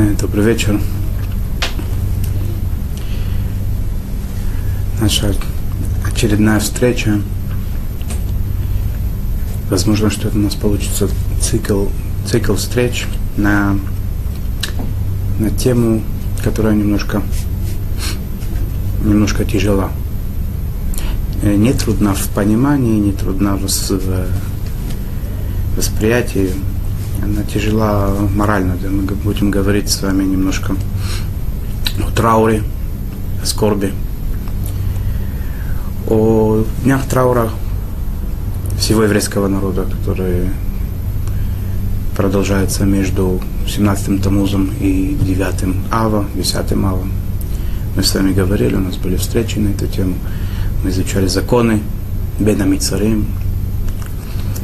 Добрый вечер. Наша очередная встреча. Возможно, что это у нас получится цикл, цикл встреч на, на тему, которая немножко, немножко тяжела. Э, Не трудна в понимании, не трудна в, в восприятии, она тяжела морально. Мы будем говорить с вами немножко о трауре, о скорби, о днях траура всего еврейского народа, которые продолжаются между 17-м Тамузом и 9-м Ава, 10-м Ава. Мы с вами говорили, у нас были встречи на эту тему. Мы изучали законы Бена Мицарим.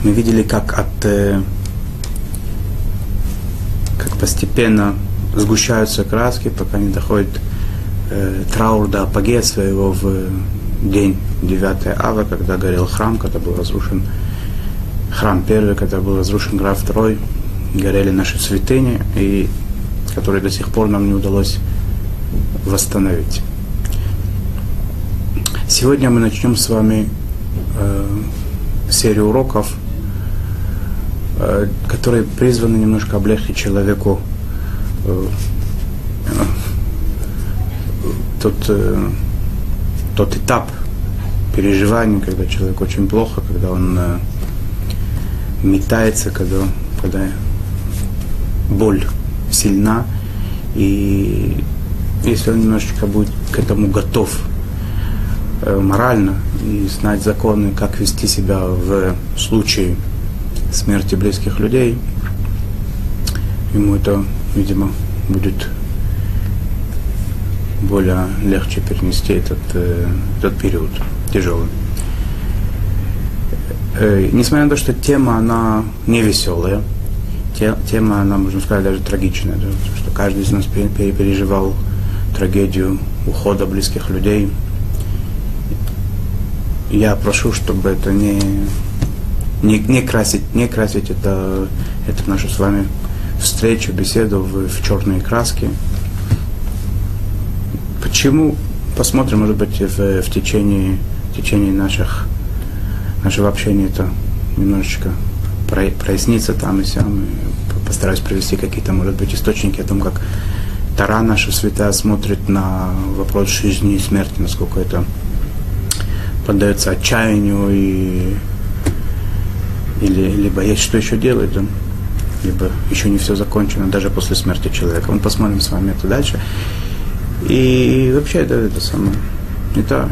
Мы видели, как от э, постепенно сгущаются краски, пока не доходит э, траур до апогея своего в день 9 ава, когда горел храм, когда был разрушен храм первый, когда был разрушен граф второй, горели наши святыни, и которые до сих пор нам не удалось восстановить. Сегодня мы начнем с вами э, серию уроков, которые призваны немножко облегчить человеку э, тот, э, тот этап переживаний, когда человек очень плохо, когда он э, метается, когда, когда боль сильна, и если он немножечко будет к этому готов э, морально и знать законы, как вести себя в случае смерти близких людей, ему это, видимо, будет более легче перенести этот, э, этот период тяжелый. Э, несмотря на то, что тема, она не веселая, те, тема, она, можно сказать, даже трагичная, да, что каждый из нас переживал трагедию ухода близких людей. Я прошу, чтобы это не, не, не красить, не красить это, это нашу с вами встречу, беседу в, в черные краски. Почему? Посмотрим, может быть, в, в течение, в течение наших, нашего общения это немножечко прояснится там и сям. И постараюсь привести какие-то, может быть, источники о том, как Тара наша святая смотрит на вопрос жизни и смерти, насколько это поддается отчаянию и или либо есть что еще делать, да? либо еще не все закончено, даже после смерти человека. Мы посмотрим с вами это дальше. И вообще это, это самое, это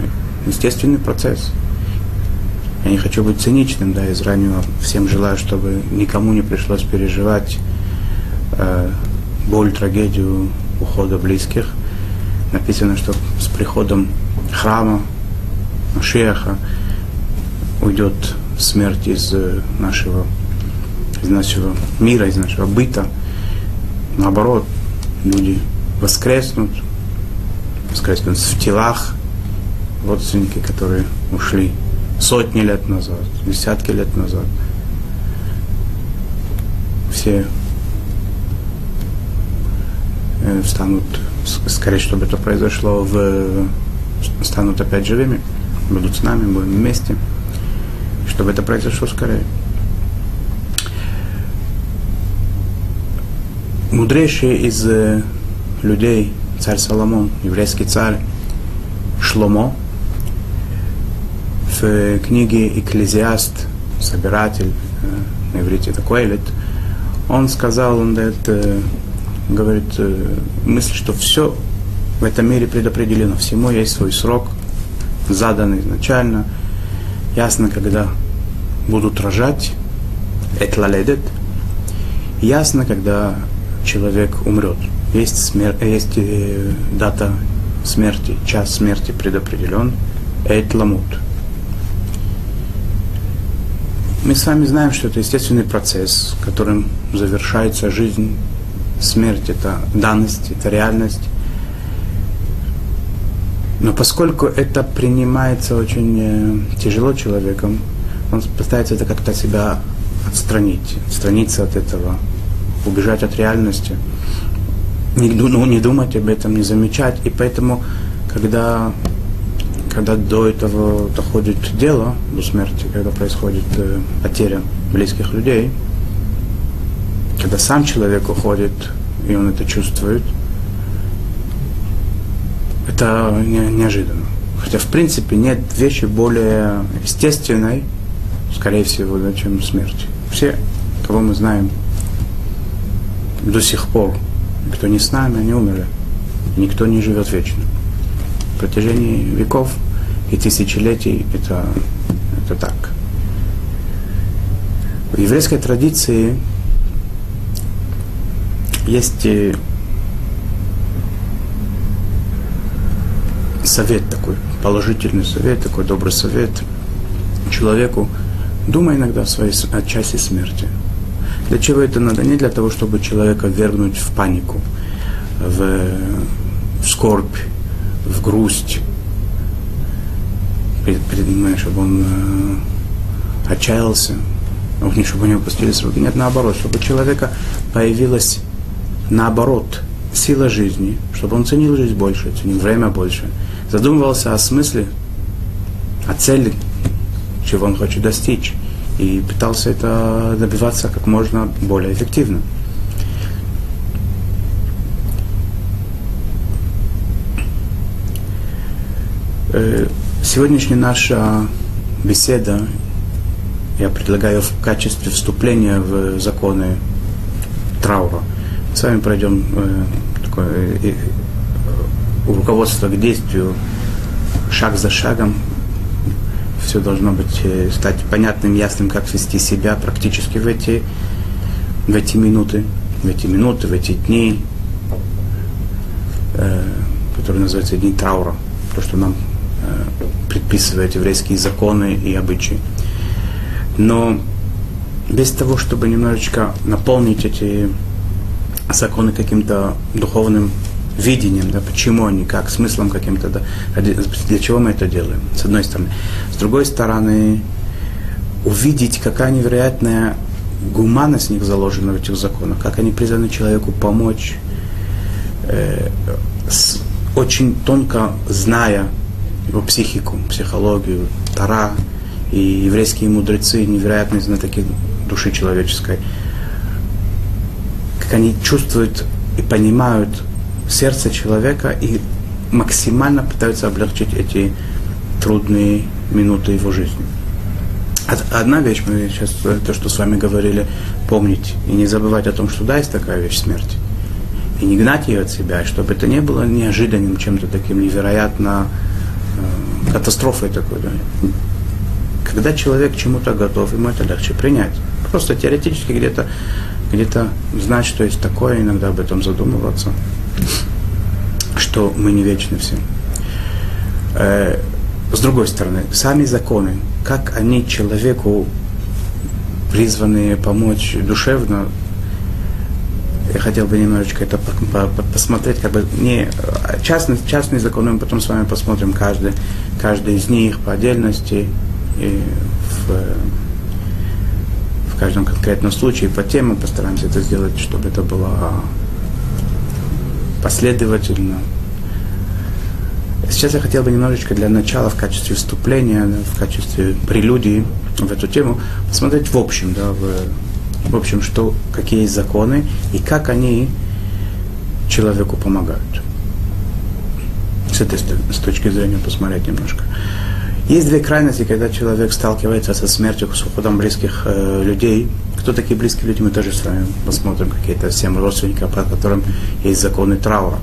естественный процесс. Я не хочу быть циничным, да, из раннего всем желаю, чтобы никому не пришлось переживать э, боль, трагедию ухода близких. Написано, что с приходом храма, Машеха, уйдет смерть из нашего, из нашего мира, из нашего быта. Наоборот, люди воскреснут, воскреснут в телах родственники, которые ушли сотни лет назад, десятки лет назад. Все встанут, скорее, чтобы это произошло, в, станут опять живыми, будут с нами, будем вместе, чтобы это произошло скорее. Мудрейший из людей, царь Соломон, еврейский царь Шломо, в книге «Экклезиаст», собиратель, на иврите такой лет, он сказал, он дает говорит э, мысль, что все в этом мире предопределено, всему есть свой срок, заданный изначально. Ясно, когда будут рожать, этлаледет, ясно, когда человек умрет. Есть, смер... есть э, дата смерти, час смерти предопределен, этламут. Мы с вами знаем, что это естественный процесс, которым завершается жизнь смерть это данность, это реальность. Но поскольку это принимается очень э, тяжело человеком, он пытается это как-то себя отстранить, отстраниться от этого, убежать от реальности. не, ну, не думать об этом, не замечать. И поэтому, когда, когда до этого доходит дело, до смерти, когда происходит э, потеря близких людей, когда сам человек уходит, и он это чувствует, это не, неожиданно. Хотя, в принципе, нет вещи более естественной, скорее всего, да, чем смерть. Все, кого мы знаем до сих пор, кто не с нами, они умерли. Никто не живет вечно. В протяжении веков и тысячелетий это, это так. В еврейской традиции есть э, совет такой, положительный совет, такой добрый совет человеку, думай иногда о своей о часе смерти. Для чего это надо? Не для того, чтобы человека вергнуть в панику, в, в скорбь, в грусть, чтобы он э, отчаялся, чтобы у него опустились руки. Нет, наоборот, чтобы у человека появилась, наоборот, сила жизни, чтобы он ценил жизнь больше, ценил время больше, задумывался о смысле, о цели, чего он хочет достичь, и пытался это добиваться как можно более эффективно. Э, сегодняшняя наша беседа я предлагаю в качестве вступления в законы траура. Мы с вами пройдем э, такое э, руководство к действию шаг за шагом, все должно быть, э, стать понятным, ясным, как вести себя практически в эти, в эти минуты, в эти минуты, в эти дни, э, которые называются дни траура, то, что нам э, предписывают еврейские законы и обычаи. Но без того, чтобы немножечко наполнить эти законы каким-то духовным видением, да, почему они, как, смыслом каким-то, да, для чего мы это делаем, с одной стороны. С другой стороны, увидеть, какая невероятная гуманность в них заложена в этих законах, как они призваны человеку помочь, э, с, очень тонко зная его психику, психологию, Тара и еврейские мудрецы, невероятные знатоки души человеческой, как они чувствуют и понимают сердце человека и максимально пытаются облегчить эти трудные минуты его жизни. Одна вещь, мы сейчас то, что с вами говорили, помнить и не забывать о том, что да, есть такая вещь смерть. И не гнать ее от себя, чтобы это не было неожиданным чем-то таким невероятно э, катастрофой такой. Да. Когда человек к чему-то готов, ему это легче принять. Просто теоретически где-то где знать, что есть такое, иногда об этом задумываться что мы не вечны все. Э, с другой стороны, сами законы, как они человеку призваны помочь душевно, я хотел бы немножечко это посмотреть, как бы не частные, частные законы, мы потом с вами посмотрим каждый, каждый из них по отдельности и в, в каждом конкретном случае по теме постараемся это сделать, чтобы это было последовательно. Сейчас я хотел бы немножечко для начала в качестве вступления, в качестве прелюдии в эту тему посмотреть в общем, да, в, в общем, что, какие есть законы и как они человеку помогают. С этой с точки зрения посмотреть немножко. Есть две крайности, когда человек сталкивается со смертью, с уходом близких э, людей, кто такие близкие люди, мы тоже с вами посмотрим, какие-то всем родственники, по которым есть законы траура.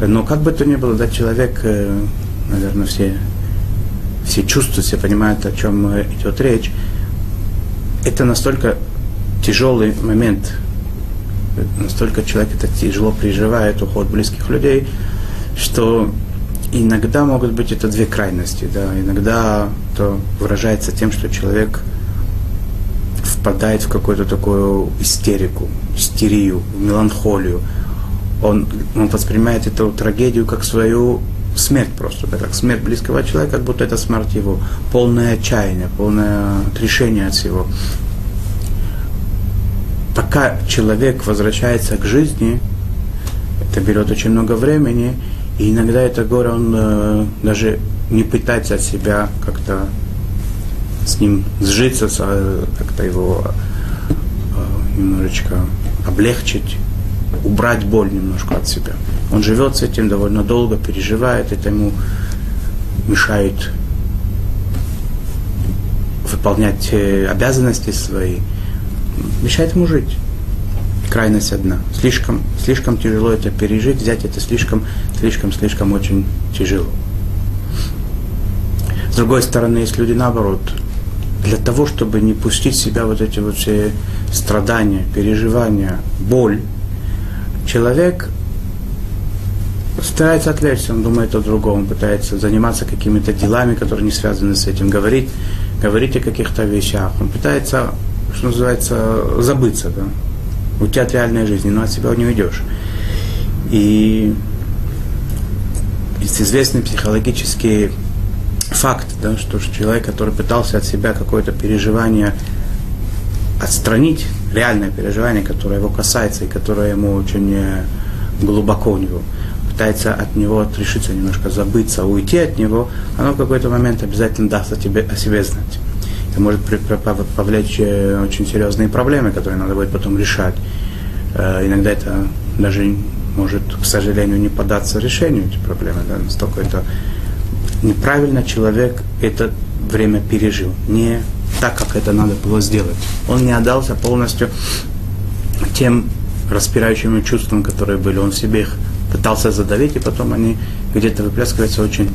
Но как бы то ни было, да, человек, э, наверное, все, все чувствуют, все понимают, о чем идет речь. Это настолько тяжелый момент, настолько человек это тяжело переживает, уход близких людей, что иногда могут быть это две крайности. Да. Иногда это выражается тем, что человек впадает в какую-то такую истерику, истерию, меланхолию. Он, он воспринимает эту трагедию как свою смерть просто, как смерть близкого человека, как будто это смерть его, полное отчаяние, полное отрешение от всего. Пока человек возвращается к жизни, Это берет очень много времени, и иногда это горе, он э, даже не пытается от себя как-то с ним сжиться, э, как-то его э, немножечко облегчить, убрать боль немножко от себя. Он живет с этим довольно долго, переживает, это ему мешает выполнять э, обязанности свои, мешает ему жить. Крайность одна. Слишком, слишком тяжело это пережить, взять это слишком, слишком, слишком очень тяжело. С другой стороны, есть люди наоборот, для того, чтобы не пустить в себя вот эти вот все страдания, переживания, боль, человек старается отвлечься, он думает о другом, пытается заниматься какими-то делами, которые не связаны с этим, говорить, говорить о каких-то вещах, он пытается, что называется, забыться, да, уйти от реальной жизни, но от себя не уйдешь. И есть известный психологический факт, да, что человек, который пытался от себя какое-то переживание отстранить, реальное переживание, которое его касается и которое ему очень э, глубоко у него, пытается от него отрешиться, немножко забыться, уйти от него, оно в какой-то момент обязательно даст о, тебе, о себе знать. Это может повлечь э, очень серьезные проблемы, которые надо будет потом решать. Э, иногда это даже может, к сожалению, не податься решению эти проблемы. Да? Настолько это неправильно человек это время пережил. Не так, как это надо было сделать. Он не отдался полностью тем распирающим чувствам, которые были. Он в себе их пытался задавить, и потом они где-то выплескиваются очень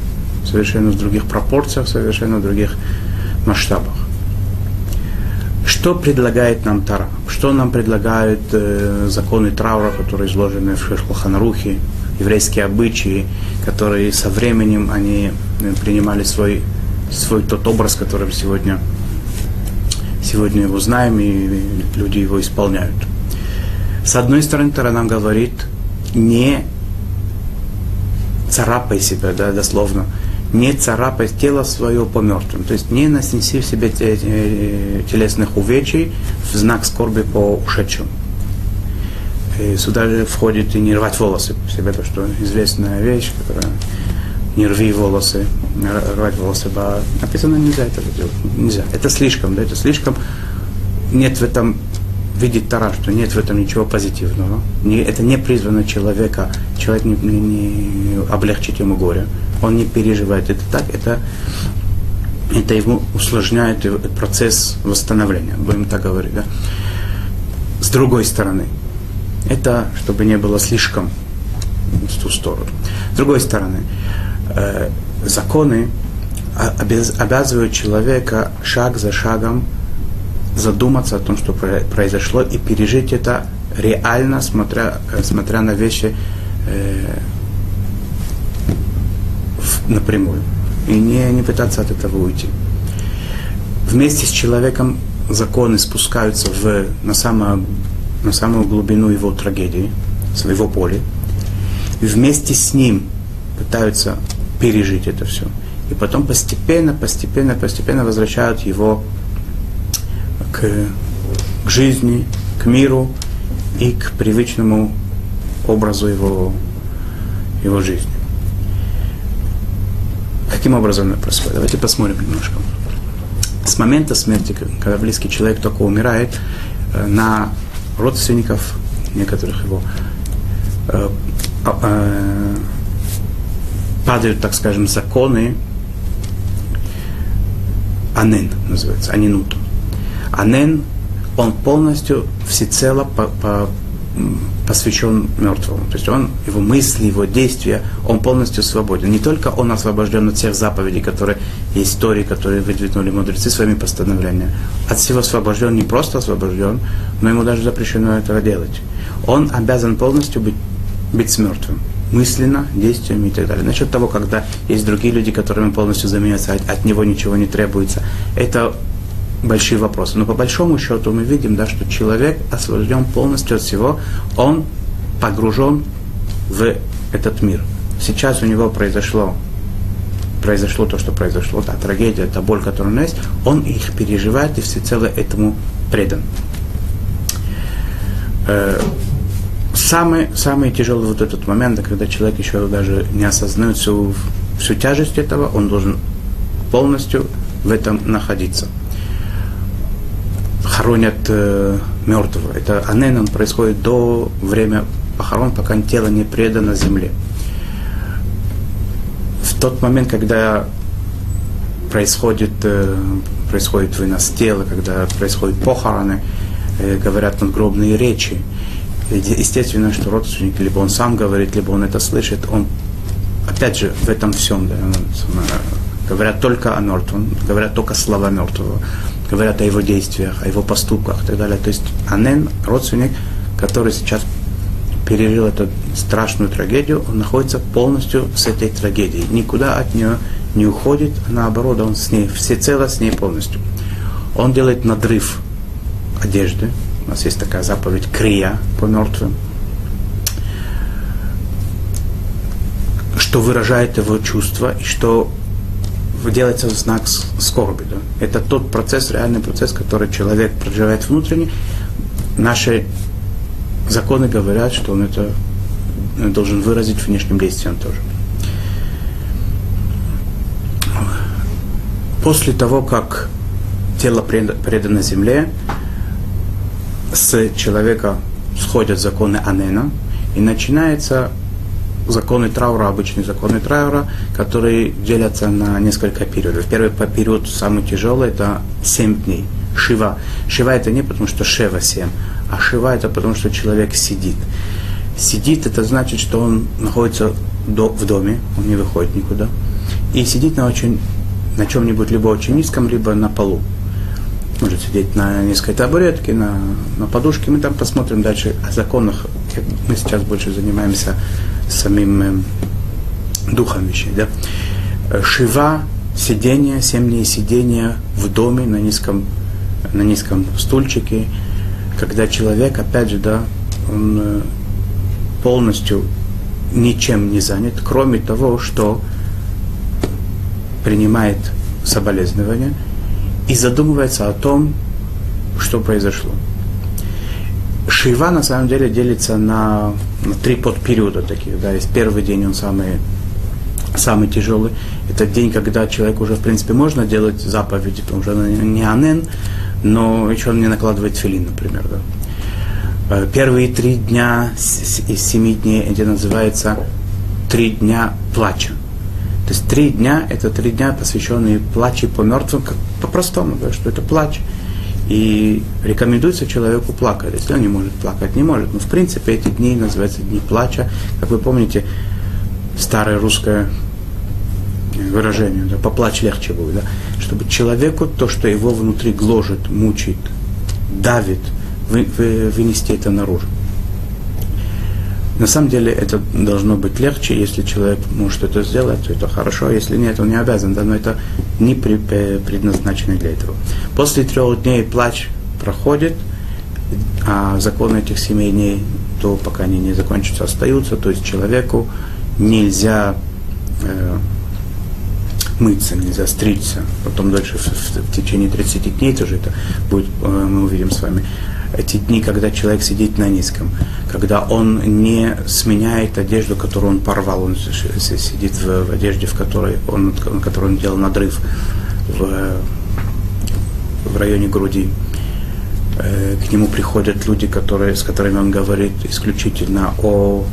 совершенно в других пропорциях, совершенно в других масштабах. Что предлагает нам Тара? Что нам предлагают э, законы траура, которые изложены в Шешхуханрухе, еврейские обычаи, которые со временем они э, принимали свой, свой тот образ, который сегодня, сегодня его знаем, и люди его исполняют. С одной стороны, Тара нам говорит, не царапай себя, да, дословно, не царапай тело свое по мертвым. То есть не наснеси в себе телесных увечий в знак скорби по ушедшим. И сюда же входит и не рвать волосы по себе, то что известная вещь, которая не рви волосы, рвать волосы, ба, написано нельзя это делать, нельзя. Это слишком, да, это слишком, нет в этом видит Тара, что нет в этом ничего позитивного. Не, это не призвано человека, человек не, не, не облегчит ему горе. Он не переживает это так, это, это ему усложняет процесс восстановления, будем так говорить. Да? С другой стороны, это чтобы не было слишком в ту сторону. С другой стороны, э, законы обязывают человека шаг за шагом задуматься о том, что произошло, и пережить это реально, смотря, смотря на вещи э, напрямую. И не, не пытаться от этого уйти. Вместе с человеком законы спускаются в, на, самую, на самую глубину его трагедии, своего поля, и вместе с ним пытаются пережить это все. И потом постепенно, постепенно, постепенно возвращают его к, к жизни, к миру и к привычному образу его, его жизни. Каким образом это происходит? Давайте посмотрим немножко. С момента смерти, когда близкий человек только умирает, э, на родственников некоторых его э, э, падают, так скажем, законы Анен называется, Анинут. Анен, он полностью всецело по, по, посвящен мертвому. То есть он, его мысли, его действия, он полностью свободен. Не только он освобожден от всех заповедей, которые истории, которые выдвинули мудрецы своими постановлениями. От всего освобожден, не просто освобожден, но ему даже запрещено этого делать. Он обязан полностью быть, быть с мертвым мысленно, действиями и так далее. Насчет того, когда есть другие люди, которыми полностью заменяются, от, от него ничего не требуется, это большие вопросы. Но по большому счету мы видим, да, что человек освобожден полностью от всего, он погружен в этот мир. Сейчас у него произошло, произошло то, что произошло, та трагедия, та боль, которая у него есть, он их переживает и всецело этому предан. Э, самый, самый тяжелый вот этот момент, когда человек еще даже не осознает всю, всю тяжесть этого, он должен полностью в этом находиться. Хоронят э, мертвого. Это анен, он происходит до времени похорон, пока тело не предано земле. Тот момент, когда происходит, э, происходит вынос тела, когда происходят похороны, э, говорят надгробные речи, естественно, что родственник, либо он сам говорит, либо он это слышит, он, опять же, в этом всем, да, говорят только о мертвом, говорят только слова мертвого, говорят о его действиях, о его поступках и так далее. То есть Анен, родственник, который сейчас пережил эту страшную трагедию, он находится полностью с этой трагедией. Никуда от нее не уходит, а наоборот, он с ней, всецело с ней полностью. Он делает надрыв одежды. У нас есть такая заповедь крия по мертвым. Что выражает его чувства и что делается в знак скорби. Да? Это тот процесс, реальный процесс, который человек проживает внутренне. Наши законы говорят, что он это должен выразить внешним действием тоже. После того, как тело предано земле, с человека сходят законы Анена, и начинается законы траура, обычные законы траура, которые делятся на несколько периодов. Первый период, самый тяжелый, это 7 дней. Шива. Шива это не потому, что Шева 7, а Шива это потому, что человек сидит. Сидит, это значит, что он находится в доме, он не выходит никуда. И сидит на очень на чем-нибудь либо очень низком, либо на полу. Может сидеть на низкой табуретке, на, на подушке. Мы там посмотрим дальше о законах. Мы сейчас больше занимаемся самим э, духом вещей. Да? Шива, сидение, семь дней сидения в доме на низком, на низком стульчике, когда человек, опять же, да, он э, полностью ничем не занят, кроме того, что принимает соболезнования и задумывается о том, что произошло. Шива на самом деле делится на, на три подпериода таких. Да. Есть первый день, он самый, самый тяжелый. Это день, когда человек уже, в принципе, можно делать заповеди, потому что не анен, но еще он не накладывает филин, например. Да. Э, первые три дня из семи дней, это называется три дня плача. То есть три дня, это три дня, посвященные плачу по мертвым, как по-простому, да, что это плач. И рекомендуется человеку плакать. Если он не может плакать, не может. Но в принципе эти дни называются дни плача. Как вы помните, старое русское выражение, да, поплачь легче будет, да, чтобы человеку то, что его внутри гложет, мучает, давит, вы, вы, вынести это наружу. На самом деле это должно быть легче, если человек может это сделать, то это хорошо, а если нет, он не обязан, да, но это не предназначено для этого. После трех дней плач проходит, а законы этих семей дней, то пока они не закончатся, остаются, то есть человеку нельзя э, мыться, нельзя стричься, потом дальше в, в, в течение 30 дней тоже это будет, э, мы увидим с вами эти дни, когда человек сидит на низком, когда он не сменяет одежду, которую он порвал, он сидит в, в одежде, в которой он, на которой он делал надрыв в, в районе груди. Э, к нему приходят люди, которые, с которыми он говорит исключительно о,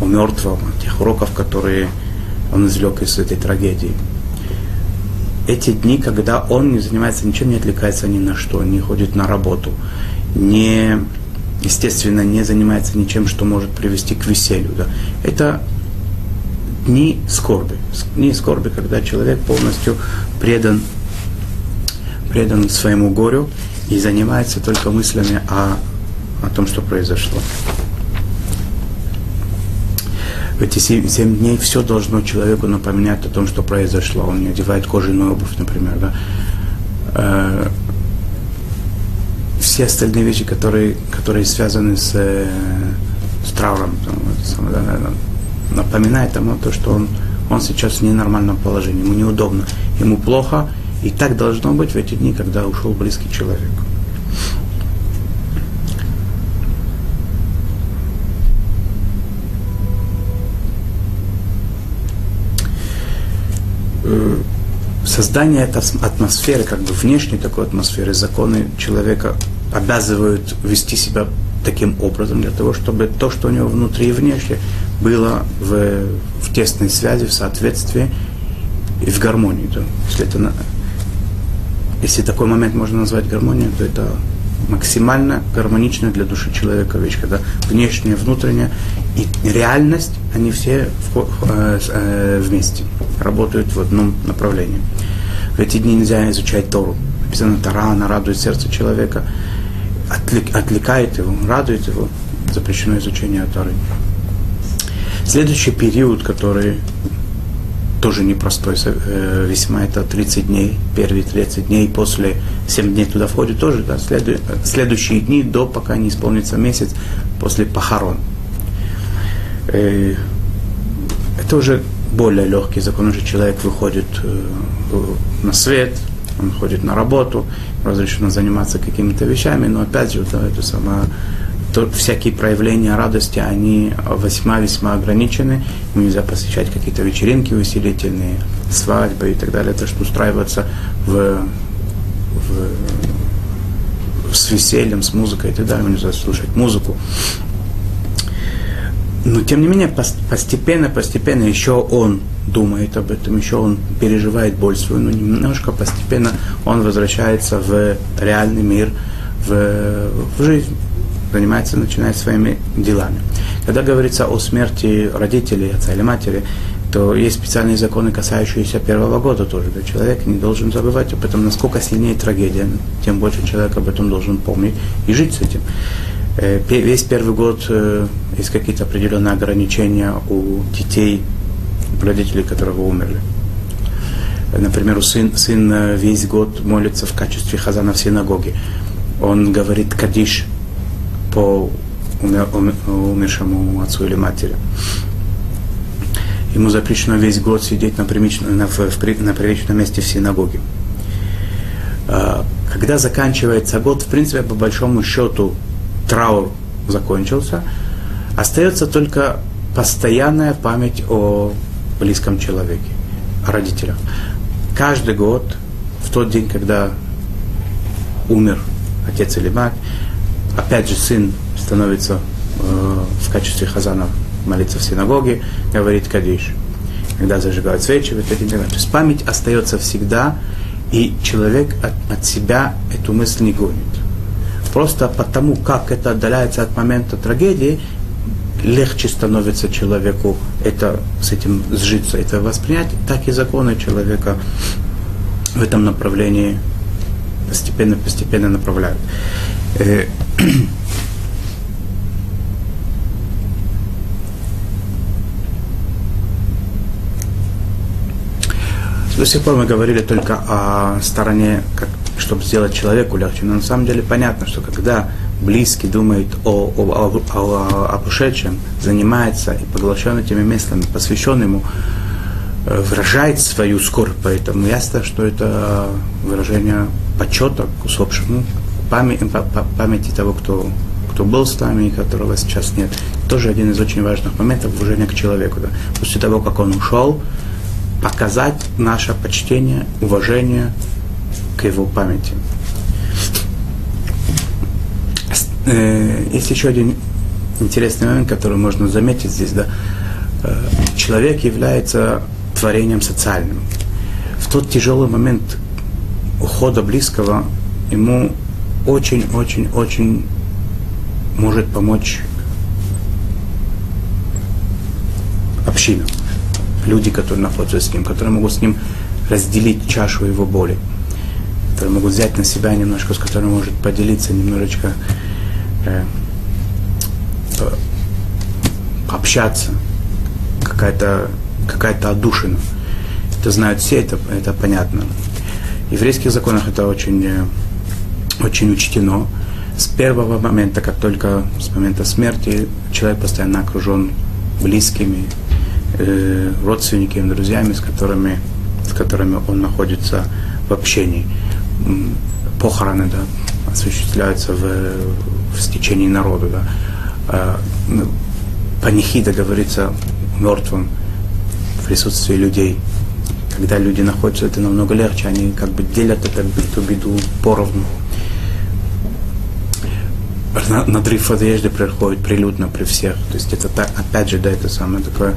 о мертвом, о тех уроков, которые он извлек из этой трагедии эти дни, когда он не занимается ничем, не отвлекается ни на что, не ходит на работу, не, естественно, не занимается ничем, что может привести к веселью. Да. Это дни скорби. Дни скорби, когда человек полностью предан, предан своему горю и занимается только мыслями о, о том, что произошло в эти семь дней все должно человеку напоминать о том, что произошло. Он не одевает кожаную обувь, например. Да? Э, все остальные вещи, которые, которые связаны с, э, с трауром, там, напоминает ему то, что он, он сейчас в ненормальном положении, ему неудобно, ему плохо, и так должно быть в эти дни, когда ушел близкий человек. Э, создание этой атмосферы, как бы внешней такой атмосферы, законы человека обязывают вести себя таким образом, для того, чтобы то, что у него внутри и внешне, было в, в тесной связи, в соответствии и в гармонии. То, если, это, если такой момент можно назвать гармонией, то это максимально гармоничная для души человека вещь, когда внешняя, внутренняя и реальность, они все э, э, вместе, работают в одном направлении. В эти дни нельзя изучать Тору. Написано, Тора, она радует сердце человека, отвлекает его, радует его. Запрещено изучение Торы. Следующий период, который тоже непростой э, весьма, это 30 дней, первые 30 дней, после 7 дней туда входит тоже, да, следу, следующие дни до, пока не исполнится месяц, после похорон. Э, это уже более легкий закон, уже человек выходит э, на свет, он ходит на работу, разрешено заниматься какими-то вещами, но опять же, да, это самое то всякие проявления радости, они весьма-весьма ограничены. Нельзя посещать какие-то вечеринки усилительные, свадьбы и так далее. Это что устраиваться в, в, с весельем, с музыкой и так далее. Нельзя слушать музыку. Но тем не менее, постепенно, постепенно еще он думает об этом, еще он переживает боль свою, но немножко постепенно он возвращается в реальный мир, в, в жизнь занимается, начинает своими делами. Когда говорится о смерти родителей, отца или матери, то есть специальные законы, касающиеся первого года тоже. Да? Человек не должен забывать об этом, насколько сильнее трагедия, тем больше человек об этом должен помнить и жить с этим. Э, весь первый год э, есть какие-то определенные ограничения у детей, родителей, которых умерли. Например, сын, сын э, весь год молится в качестве хазана в синагоге. Он говорит кадиш по умер, умершему отцу или матери. Ему запрещено весь год сидеть на, приличном, на, в, на приличном месте в синагоге. А, когда заканчивается год, в принципе, по большому счету, траур закончился, остается только постоянная память о близком человеке, о родителях. Каждый год, в тот день, когда умер отец или мать, опять же, сын становится э, в качестве хазана молиться в синагоге, говорит Кадиш. Когда зажигают свечи, в этот день, то есть память остается всегда, и человек от, от себя эту мысль не гонит. Просто потому, как это отдаляется от момента трагедии, легче становится человеку это, с этим сжиться, это воспринять, так и законы человека в этом направлении постепенно-постепенно направляют. Э, До сих пор мы говорили только о стороне, как, чтобы сделать человеку легче. Но на самом деле понятно, что когда близкий думает о, о, о, о, о ушедшем, занимается и поглощен этими мыслями, посвящен ему, э, выражает свою скорбь, поэтому ясно, что это выражение почета к усопшему, памяти, памяти того, кто, кто был с нами и которого сейчас нет. Тоже один из очень важных моментов уважения к человеку. Да. После того, как он ушел, показать наше почтение, уважение к его памяти. Э, есть еще один интересный момент, который можно заметить здесь. Да? Э, человек является творением социальным. В тот тяжелый момент ухода близкого ему очень-очень-очень может помочь община. Люди, которые находятся с ним, которые могут с ним разделить чашу его боли, которые могут взять на себя немножко, с которым может поделиться немножечко, э, общаться, какая-то какая-то отдушина. Это знают все, это, это понятно. В еврейских законах это очень э, очень учтено. С первого момента, как только с момента смерти, человек постоянно окружен близкими, э, родственниками, друзьями, с которыми, с которыми он находится в общении. Похороны да, осуществляются в, в стечении народа. Да. А, панихида говорится мертвым в присутствии людей, когда люди находятся, это намного легче, они как бы делят это, эту беду поровну. Надрыв одежды происходит прилюдно при всех. То есть это опять же, да, это самое такое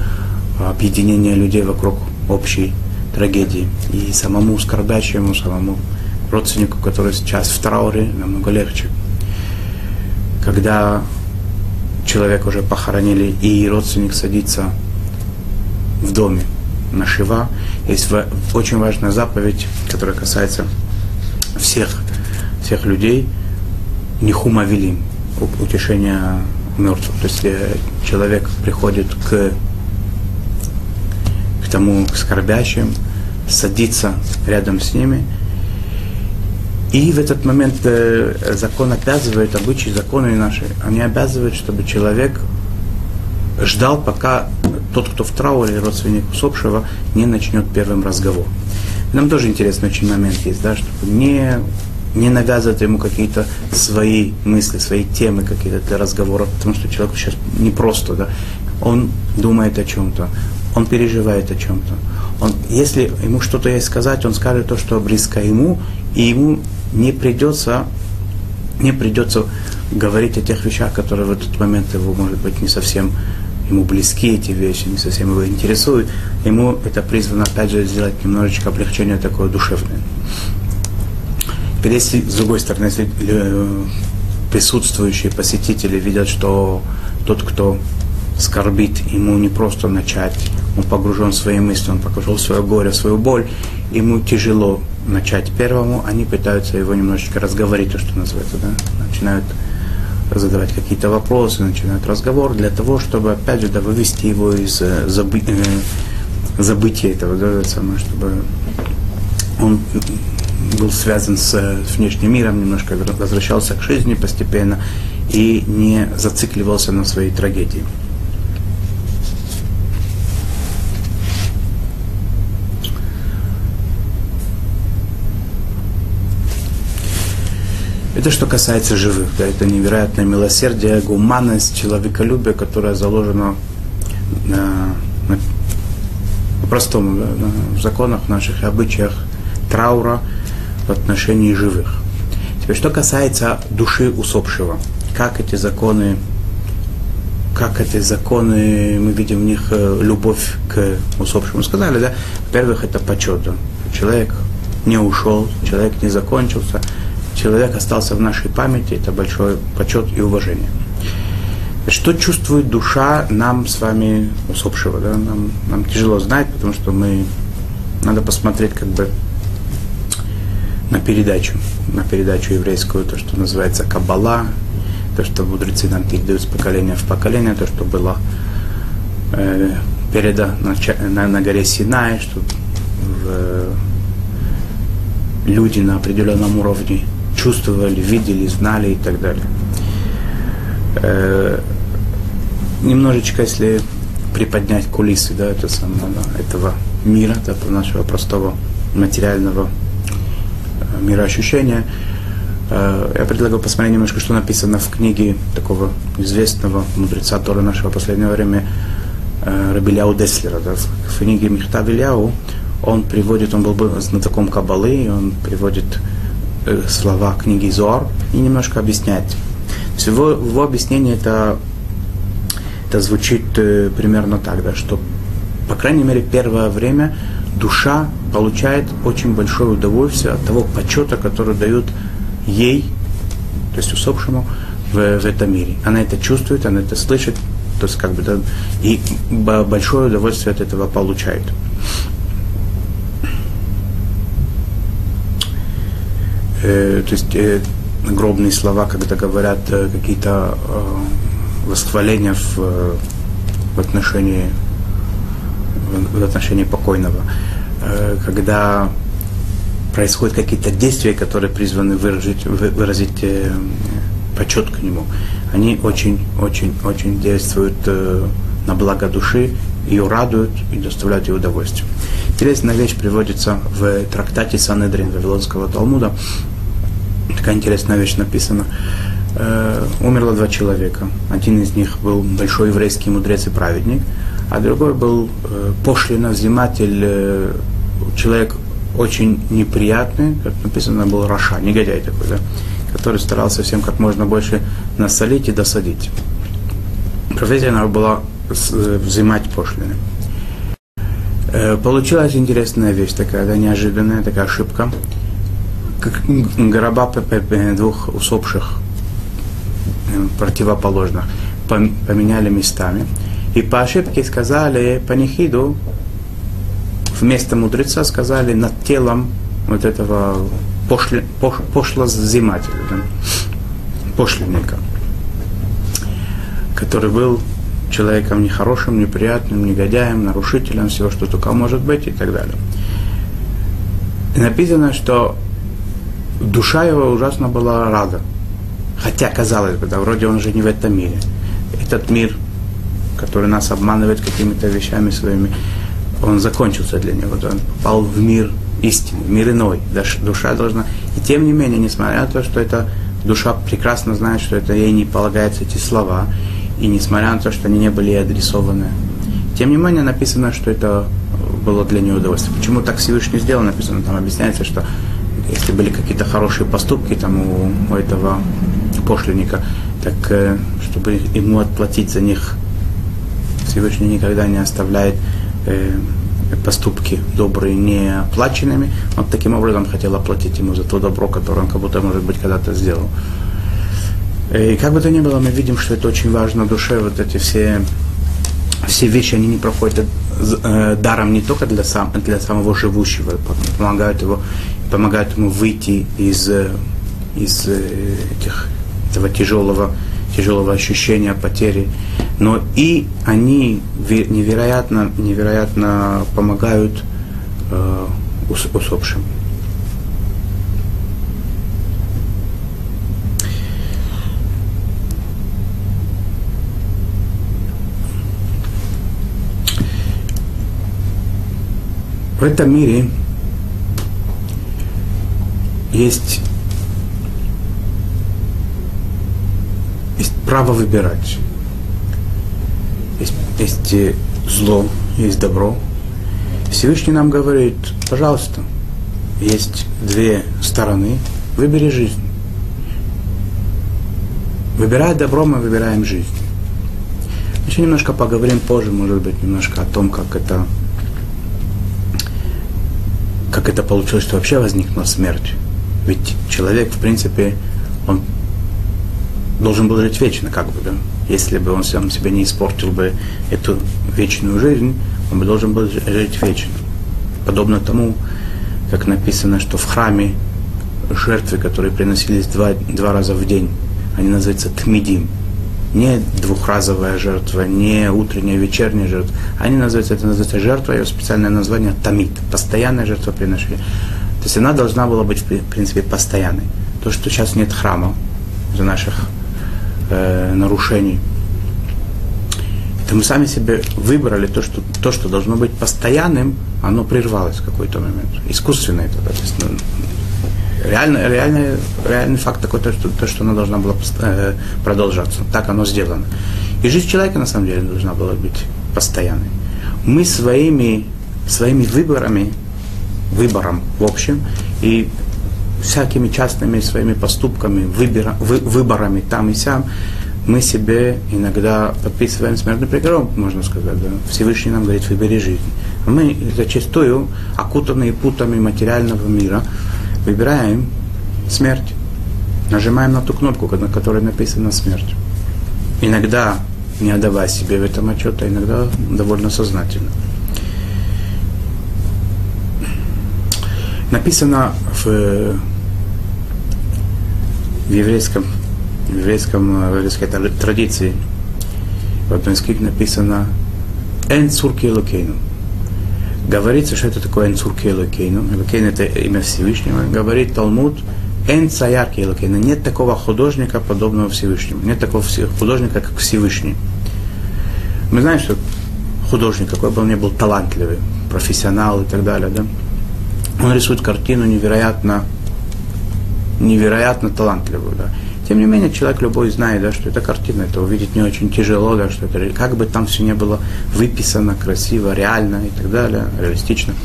объединение людей вокруг общей трагедии. И самому скорбящему, самому родственнику, который сейчас в трауре, намного легче. Когда человека уже похоронили, и родственник садится в доме на Шива, есть очень важная заповедь, которая касается всех, всех людей, нихума велим, утешения мертвых. То есть если человек приходит к, к тому к скорбящим, садится рядом с ними – и в этот момент э, закон обязывает, обычаи, законы наши, они обязывают, чтобы человек ждал, пока тот, кто в трауре, родственник усопшего, не начнет первым разговор. Нам тоже интересный очень момент есть, да, чтобы не, не навязывать ему какие-то свои мысли, свои темы какие-то для разговора, потому что человек сейчас не просто, да, он думает о чем-то, он переживает о чем-то. Он, если ему что-то есть сказать, он скажет то, что близко ему, и ему не придется, не придется говорить о тех вещах, которые в этот момент его, может быть, не совсем ему близки эти вещи, не совсем его интересуют. Ему это призвано, опять же, сделать немножечко облегчение такое душевное. Если, с другой стороны, если э, присутствующие посетители видят, что тот, кто скорбит, ему не просто начать, он погружен в свои мысли, он погружен в свое горе, в свою боль, ему тяжело начать первому, они пытаются его немножечко разговорить, то, что называется, да, начинают задавать какие-то вопросы, начинают разговор для того, чтобы, опять же, да, вывести его из э, забы- э, забытия этого, да, самое, чтобы он был связан с, с внешним миром, немножко возвращался к жизни постепенно и не зацикливался на своей трагедии. Это что касается живых. Да, это невероятное милосердие, гуманность, человеколюбие, которое заложено на, на, по-простому, да, на, в законах наших обычаях траура в отношении живых. Теперь, что касается души усопшего, как эти законы, как эти законы, мы видим в них э, любовь к усопшему. Сказали, да, во-первых, это почет. Человек не ушел, человек не закончился, человек остался в нашей памяти, это большой почет и уважение. Что чувствует душа нам с вами усопшего? Да? Нам, нам тяжело знать, потому что мы надо посмотреть как бы на передачу, на передачу еврейскую, то, что называется Каббала, то, что мудрецы нам передают с поколения в поколение, то, что было э, передано на, на, на горе Синай, что в, люди на определенном уровне чувствовали, видели, знали и так далее. Э, немножечко, если приподнять кулисы да, это самого, этого мира, да, нашего простого материального э, мироощущения, э, я предлагаю посмотреть немножко, что написано в книге такого известного мудреца Тора нашего последнего времени, э, Рабиляу Деслера. Да, в книге Михтав Ильяу он приводит, он был знатоком Кабалы, он приводит слова книги Зор и немножко объяснять. То его, объяснение это, это звучит э, примерно так, да, что, по крайней мере, первое время душа получает очень большое удовольствие от того почета, который дают ей, то есть усопшему, в, в этом мире. Она это чувствует, она это слышит, то есть как бы, да, и большое удовольствие от этого получает. Э, то есть э, гробные слова, когда говорят э, какие-то э, восхваления в, э, в отношении в, отношении покойного, э, когда происходят какие-то действия, которые призваны выразить, выразить э, почет к нему, они очень, очень, очень действуют э, на благо души, ее радуют и доставляют ей удовольствие. Интересная вещь приводится в трактате Санедрин Вавилонского Талмуда. Такая интересная вещь написана. Э, умерло два человека. Один из них был большой еврейский мудрец и праведник, а другой был э, взиматель э, человек очень неприятный, как написано, был Раша, негодяй такой, да, который старался всем как можно больше насолить и досадить. Профессия наша была взимать пошлины. Э, получилась интересная вещь такая, да, неожиданная такая ошибка. Гроба двух усопших э, противоположных поменяли местами. И по ошибке сказали панихиду, вместо мудреца сказали над телом вот этого пошли, пош, пошлозимателя, да, пошлинника, который был человеком нехорошим, неприятным, негодяем, нарушителем всего, что только может быть и так далее. И написано, что душа его ужасно была рада. Хотя, казалось бы, да, вроде он же не в этом мире. Этот мир, который нас обманывает какими-то вещами своими, он закончился для него, да, он попал в мир истины, мир иной. Душа должна... И тем не менее, несмотря на то, что эта душа прекрасно знает, что это ей не полагаются эти слова, и несмотря на то, что они не были адресованы. Тем не менее, написано, что это было для нее удовольствие. Почему так Всевышний сделал, написано, там объясняется, что если были какие-то хорошие поступки там у, у этого пошлинника, так э, чтобы ему отплатить за них, Всевышний никогда не оставляет э, поступки добрые не оплаченными. Он таким образом хотел оплатить ему за то добро, которое он как будто, может быть, когда-то сделал. И как бы то ни было, мы видим, что это очень важно душе, вот эти все, все вещи, они не проходят э, даром не только для, сам, для самого живущего, помогают, его, помогают ему выйти из, э, из э, этих, этого тяжелого, тяжелого ощущения потери, но и они невероятно, невероятно помогают э, усопшим. В этом мире есть, есть право выбирать. Есть, есть зло, есть добро. Всевышний нам говорит, пожалуйста, есть две стороны, выбери жизнь. Выбирая добро, мы выбираем жизнь. Еще немножко поговорим позже, может быть, немножко о том, как это как это получилось, что вообще возникла смерть. Ведь человек, в принципе, он должен был жить вечно, как бы, да. Если бы он сам себе не испортил бы эту вечную жизнь, он бы должен был жить вечно. Подобно тому, как написано, что в храме жертвы, которые приносились два, два раза в день, они называются тмидим – не двухразовая жертва, не утренняя, вечерняя жертва. Они называются, это называется жертва, ее специальное название тамид, постоянное жертвоприношение. То есть она должна была быть, в принципе, постоянной. То, что сейчас нет храма из-за наших э, нарушений, это мы сами себе выбрали то, что, то, что должно быть постоянным, оно прервалось в какой-то момент. Искусственно это. То есть, ну, реально, реально, реальный факт такой, то, что, то, что она должна была э, продолжаться. Так оно сделано. И жизнь человека, на самом деле, должна была быть постоянной. Мы своими, своими выборами, выбором в общем, и всякими частными своими поступками, выбора, вы, выборами там и сям, мы себе иногда подписываем смертный приговор, можно сказать. Да? Всевышний нам говорит, выбери жизнь. Мы зачастую, окутанные путами материального мира, выбираем смерть. Нажимаем на ту кнопку, на которой написано смерть. Иногда не отдавая себе в этом отчета, иногда довольно сознательно. Написано в, в еврейском, в еврейском, в еврейской традиции, в одной из книг написано «אין צור כאלוקינו» говорится, что это такое אין צור כאלוקינו. אלוקינו это имя Всевышнего. Говорит Талмуд, אין צייר כאלוקינו. Нет такого художника, подобного Всевышнему. Нет такого художника, как Всевышний. Мы знаем, что художник, какой бы он ни был талантливый, профессионал и так далее, да, он рисует картину невероятно, невероятно талантливую, да. Тем не менее, человек любой знает, да, что это картина, это увидеть не очень тяжело, да, что это как бы там все не было выписано красиво, реально и так далее, реалистично.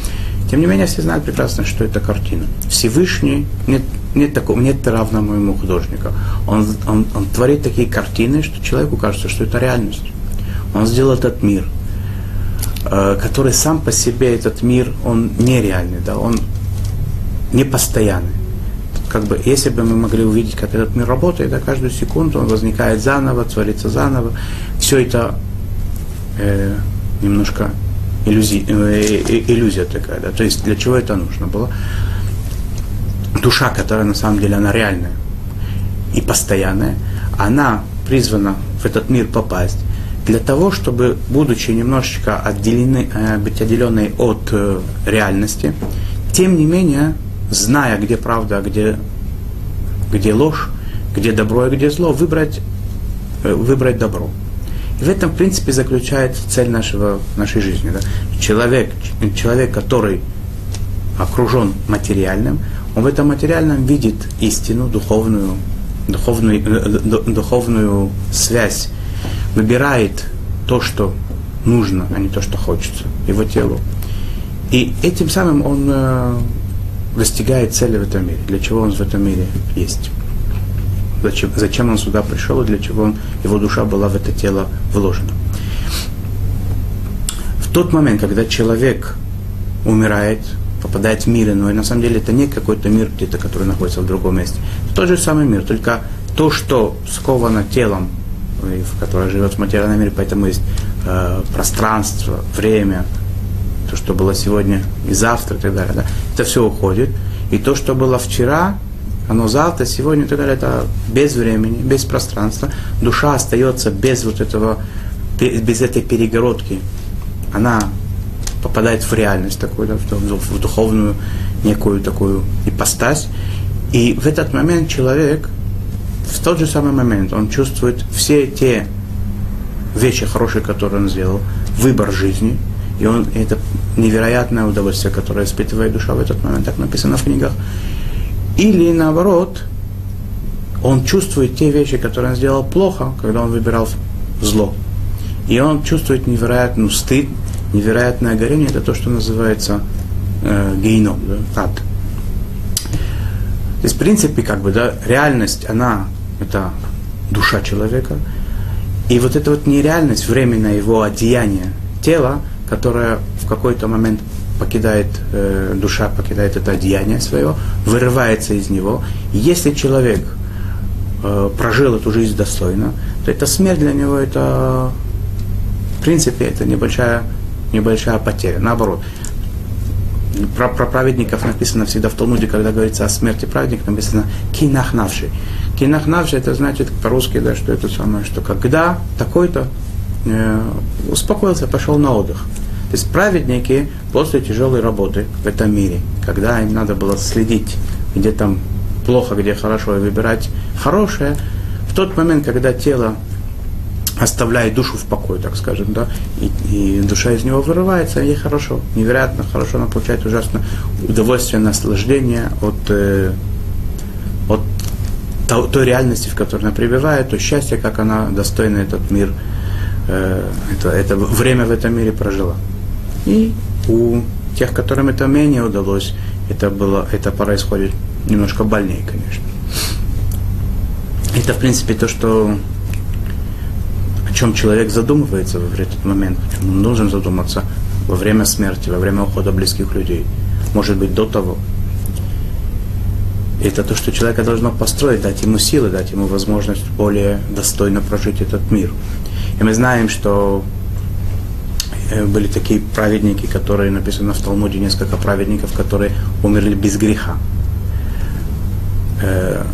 Тем не менее, все знают прекрасно, что это картина. Всевышний, нет, нет, такого, нет равного ему художника. Он, он, он творит такие картины, что человеку кажется, что это реальность. Он сделал этот мир, э, который сам по себе, этот мир, он нереальный, да, он непостоянный. Как бы, если бы мы могли увидеть, как этот мир работает, да, каждую секунду он возникает заново, творится заново. Все это э, немножко иллюзи, э, э, иллюзия такая. Да? То есть для чего это нужно было? Душа, которая на самом деле она реальная и постоянная, она призвана в этот мир попасть для того, чтобы, будучи немножечко отделены, э, быть отделенной от э, реальности, тем не менее зная, где правда, а где, где ложь, где добро и где зло, выбрать, э, выбрать добро. И в этом, в принципе, заключается цель нашего, нашей жизни. Да? Человек, человек, который окружен материальным, он в этом материальном видит истину, духовную, духовную, э, духовную связь, выбирает то, что нужно, а не то, что хочется его телу. И этим самым он достигает цели в этом мире, для чего он в этом мире есть. Зачем, зачем он сюда пришел и для чего он, его душа была в это тело вложена. В тот момент, когда человек умирает, попадает в мир иной, на самом деле это не какой-то мир где-то, который находится в другом месте. Это тот же самый мир, только то, что сковано телом, в которое живет в материальном мире, поэтому есть э, пространство, время, то, что было сегодня и завтра и так далее, да, это все уходит. И то, что было вчера, оно завтра, сегодня и так далее, это без времени, без пространства. Душа остается без вот этого, без этой перегородки. Она попадает в реальность такую, да, в духовную некую такую ипостась. И в этот момент человек, в тот же самый момент, он чувствует все те вещи хорошие, которые он сделал, выбор жизни – и он, это невероятное удовольствие, которое испытывает душа в этот момент, так написано в книгах. Или наоборот, он чувствует те вещи, которые он сделал плохо, когда он выбирал зло. И он чувствует невероятный стыд, невероятное горение, это то, что называется э, гейном, да, ад. То есть, в принципе, как бы, да, реальность, она, это душа человека, и вот эта вот нереальность, временное его одеяние тела, которая в какой-то момент покидает, э, душа покидает это одеяние свое, вырывается из него. Если человек э, прожил эту жизнь достойно, то эта смерть для него это, в принципе, это небольшая, небольшая потеря. Наоборот, про, про праведников написано всегда в Талмуде, когда говорится о смерти праведника, написано кинахнавший. Кинахнавший это значит по-русски, да, что это самое, что когда такой-то успокоился, пошел на отдых. То есть праведники после тяжелой работы в этом мире, когда им надо было следить, где там плохо, где хорошо, и выбирать хорошее, в тот момент, когда тело оставляет душу в покое, так скажем, да, и, и душа из него вырывается, ей хорошо, невероятно хорошо, она получает ужасно удовольствие, наслаждение от, э, от той реальности, в которой она пребывает, то счастье, как она достойна этот мир Э, это, это время в этом мире прожила. И у тех, которым это менее удалось, это, было, это происходит немножко больнее, конечно. Это, в принципе, то, что о чем человек задумывается в этот момент, о чем он должен задуматься во время смерти, во время ухода близких людей, может быть, до того. Это то, что человека должно построить, дать ему силы, дать ему возможность более достойно прожить этот мир. И мы знаем, что э, были такие праведники, которые написано в Талмуде, несколько праведников, которые умерли без греха. Э,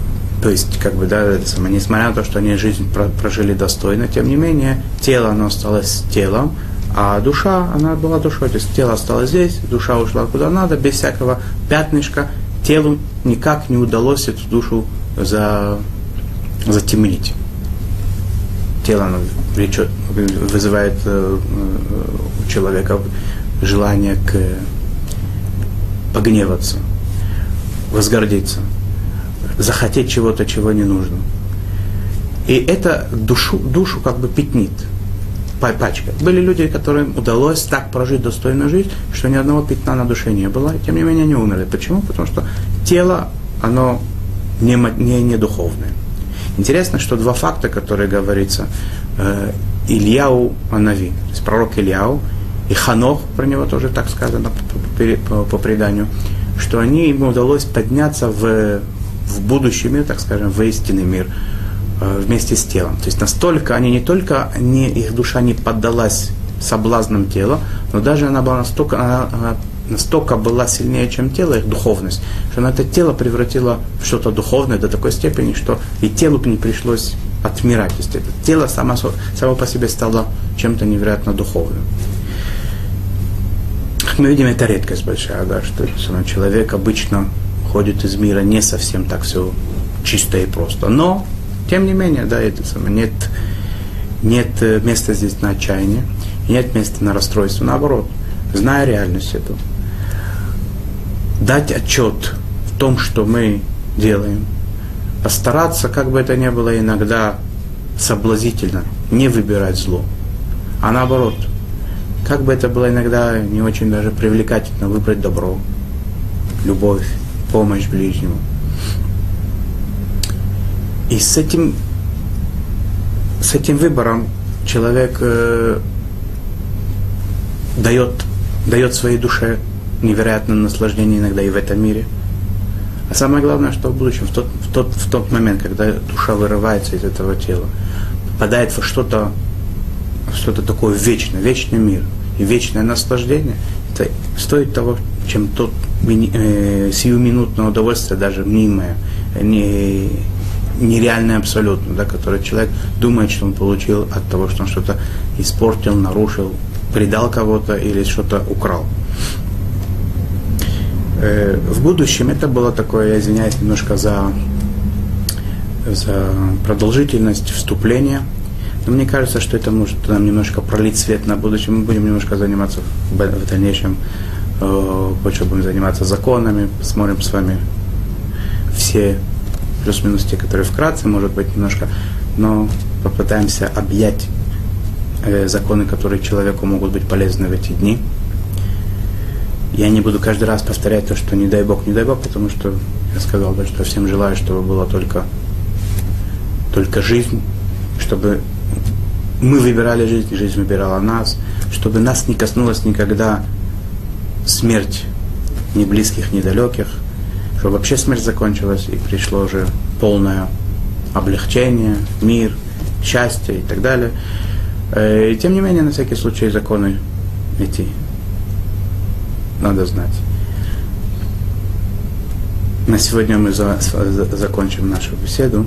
то есть, как бы, да, это самое, несмотря на то, что они жизнь прожили достойно, тем не менее, тело, оно осталось телом, а душа, она была душой. То есть тело осталось здесь, душа ушла куда надо, без всякого пятнышка. Телу никак не удалось эту душу за, затемнить тело оно влечет, вызывает э, у человека желание к погневаться, возгордиться, захотеть чего-то, чего не нужно. И это душу, душу как бы пятнит. пачкой. Были люди, которым удалось так прожить достойную жизнь, что ни одного пятна на душе не было, и тем не менее они умерли. Почему? Потому что тело, оно не, не, не духовное. Интересно, что два факта, которые говорится, э, Ильяу Анави, то есть пророк Ильяу, и Ханох, про него тоже так сказано по, по, по преданию, что они, ему удалось подняться в, в будущий мир, так скажем, в истинный мир, э, вместе с телом. То есть настолько они не только не, их душа не поддалась соблазнам тела, но даже она была настолько, она, настолько была сильнее, чем тело, их духовность, что она это тело превратила в что-то духовное до такой степени, что и телу не пришлось отмирать. То есть это тело само, само по себе стало чем-то невероятно духовным. Мы видим, это редкость большая, да, что человек обычно ходит из мира не совсем так все чисто и просто. Но, тем не менее, да, это самое, нет, нет э, места здесь на отчаяние, нет места на расстройство. Наоборот, зная реальность эту, дать отчет в том, что мы делаем, постараться, как бы это ни было иногда соблазительно, не выбирать зло, а наоборот, как бы это было иногда не очень даже привлекательно, выбрать добро, любовь, помощь ближнему. И с этим, с этим выбором человек э, дает, дает своей душе невероятное наслаждение иногда и в этом мире. А самое главное, что в будущем, в тот, в тот, в тот момент, когда душа вырывается из этого тела, попадает в что-то что-то такое вечное, вечный мир и вечное наслаждение, это стоит того, чем тот э, сиюминутное удовольствие, даже мнимое, не, нереальное абсолютно, да, которое человек думает, что он получил от того, что он что-то испортил, нарушил, предал кого-то или что-то украл. Э, в будущем это было такое, я извиняюсь немножко за, за продолжительность вступления, но мне кажется, что это может нам немножко пролить свет на будущее. Мы будем немножко заниматься в, дальнейшем, э, будем заниматься законами, посмотрим с вами все плюс-минус те, которые вкратце, может быть, немножко, но попытаемся объять э, законы, которые человеку могут быть полезны в эти дни. Я не буду каждый раз повторять то, что не дай Бог, не дай Бог, потому что я сказал, да, что всем желаю, чтобы была только, только жизнь, чтобы мы выбирали жизнь, жизнь выбирала нас, чтобы нас не коснулась никогда смерть ни близких, ни далеких, чтобы вообще смерть закончилась и пришло уже полное облегчение, мир, счастье и так далее. Э, и тем не менее, на всякий случай законы эти надо знать. На сегодня мы за, за, закончим нашу беседу.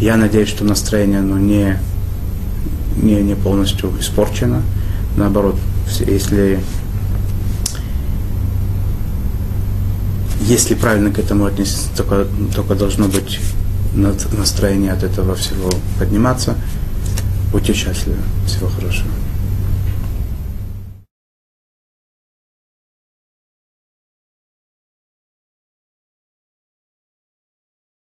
Я надеюсь, что настроение оно не, не, не полностью испорчено. Наоборот, если, если правильно к этому отнестись, только, только должно быть настроение от этого всего подниматься. Будьте счастливы. Всего хорошего.